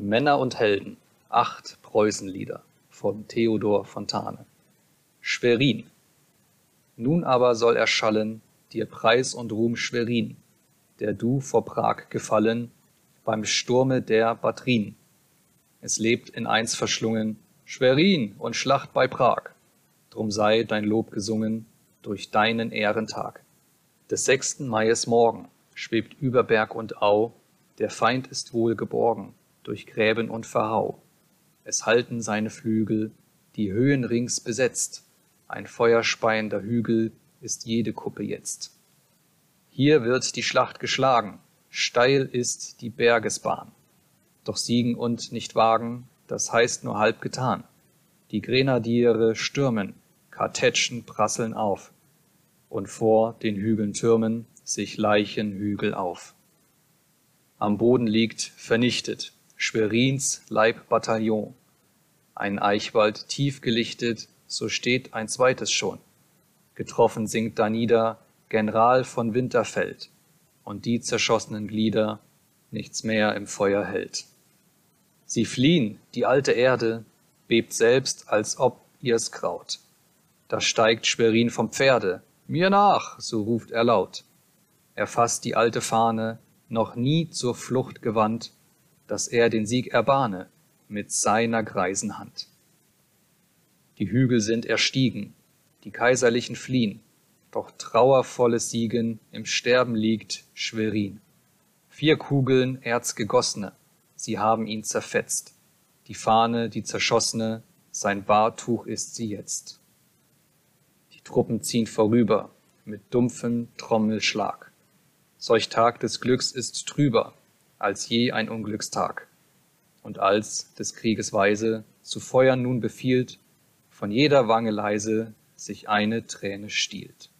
Männer und Helden, acht Preußenlieder von Theodor Fontane. Schwerin. Nun aber soll erschallen dir Preis und Ruhm Schwerin, der du vor Prag gefallen beim Sturme der Battrien. Es lebt in eins verschlungen Schwerin und Schlacht bei Prag. Drum sei dein Lob gesungen durch deinen Ehrentag. Des sechsten Maies Morgen schwebt über Berg und Au, der Feind ist wohl geborgen durch Gräben und Verhau. Es halten seine Flügel, die Höhen rings besetzt, ein feuerspeiender Hügel ist jede Kuppe jetzt. Hier wird die Schlacht geschlagen, steil ist die Bergesbahn. Doch siegen und nicht wagen, das heißt nur halb getan. Die Grenadiere stürmen, Kartätschen prasseln auf, und vor den Hügeln türmen sich Leichenhügel auf. Am Boden liegt, vernichtet, Schwerins Leibbataillon. Ein Eichwald tief gelichtet, so steht ein zweites schon. Getroffen sinkt da nieder General von Winterfeld und die zerschossenen Glieder nichts mehr im Feuer hält. Sie fliehen, die alte Erde bebt selbst, als ob ihr's kraut. Da steigt Schwerin vom Pferde, mir nach, so ruft er laut. Er fasst die alte Fahne, noch nie zur Flucht gewandt, dass er den Sieg erbahne mit seiner greisen Hand. Die Hügel sind erstiegen, die Kaiserlichen fliehen, doch trauervolles Siegen im Sterben liegt Schwerin. Vier Kugeln erzgegossene, sie haben ihn zerfetzt, die Fahne, die zerschossene, sein Bartuch ist sie jetzt. Die Truppen ziehen vorüber mit dumpfem Trommelschlag. Solch Tag des Glücks ist trüber, als je ein Unglückstag. Und als des Krieges Weise zu feuern nun befiehlt, von jeder Wange leise sich eine Träne stiehlt.